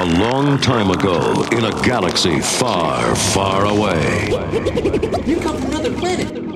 A long time ago, in a galaxy far, far away. You come from another planet.